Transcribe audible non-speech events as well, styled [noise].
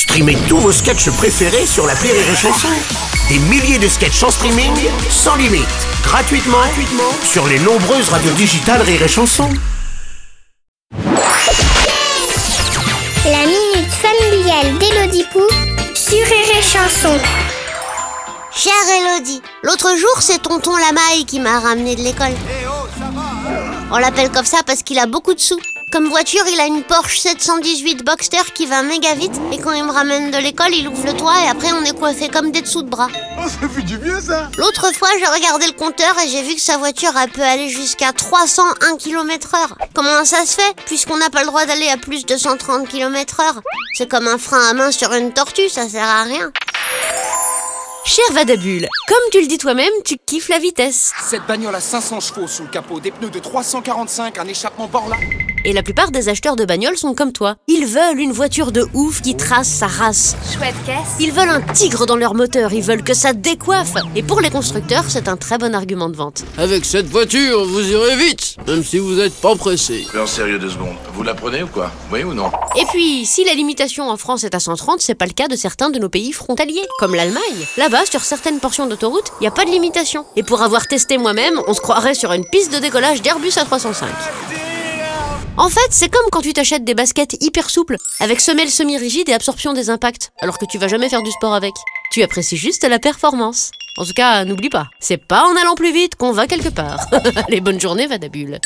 Streamez tous vos sketchs préférés sur la Rire et Chanson. Des milliers de sketchs en streaming, sans limite, gratuitement, gratuitement sur les nombreuses radios digitales Rire et Chanson. La minute familiale d'Élodie Pou sur Rire et Chanson. Chère Elodie, l'autre jour c'est tonton Lamaille qui m'a ramené de l'école. On l'appelle comme ça parce qu'il a beaucoup de sous. Comme voiture, il a une Porsche 718 Boxster qui va méga vite et quand il me ramène de l'école, il ouvre le toit et après on est coiffé comme des dessous de bras. Oh, ça fait du bien ça L'autre fois, j'ai regardé le compteur et j'ai vu que sa voiture elle peut aller jusqu'à 301 km/h. Comment ça se fait? Puisqu'on n'a pas le droit d'aller à plus de 130 km/h. C'est comme un frein à main sur une tortue, ça sert à rien. Cher Vadabule, comme tu le dis toi-même, tu kiffes la vitesse. Cette bagnole a 500 chevaux sous le capot, des pneus de 345, un échappement bord là. Et la plupart des acheteurs de bagnoles sont comme toi. Ils veulent une voiture de ouf qui trace sa race. Chouette caisse. Ils veulent un tigre dans leur moteur, ils veulent que ça décoiffe. Et pour les constructeurs, c'est un très bon argument de vente. Avec cette voiture, vous irez vite, même si vous n'êtes pas pressé. En sérieux deux secondes, vous la prenez ou quoi? Oui ou non? Et puis, si la limitation en France est à 130, c'est pas le cas de certains de nos pays frontaliers, comme l'Allemagne. Là-bas, sur certaines portions d'autoroute, il n'y a pas de limitation. Et pour avoir testé moi-même, on se croirait sur une piste de décollage d'Airbus A305. En fait, c'est comme quand tu t'achètes des baskets hyper souples, avec semelle semi-rigide et absorption des impacts, alors que tu vas jamais faire du sport avec. Tu apprécies juste la performance. En tout cas, n'oublie pas, c'est pas en allant plus vite qu'on va quelque part. [laughs] Allez, bonne journée, Vadabule.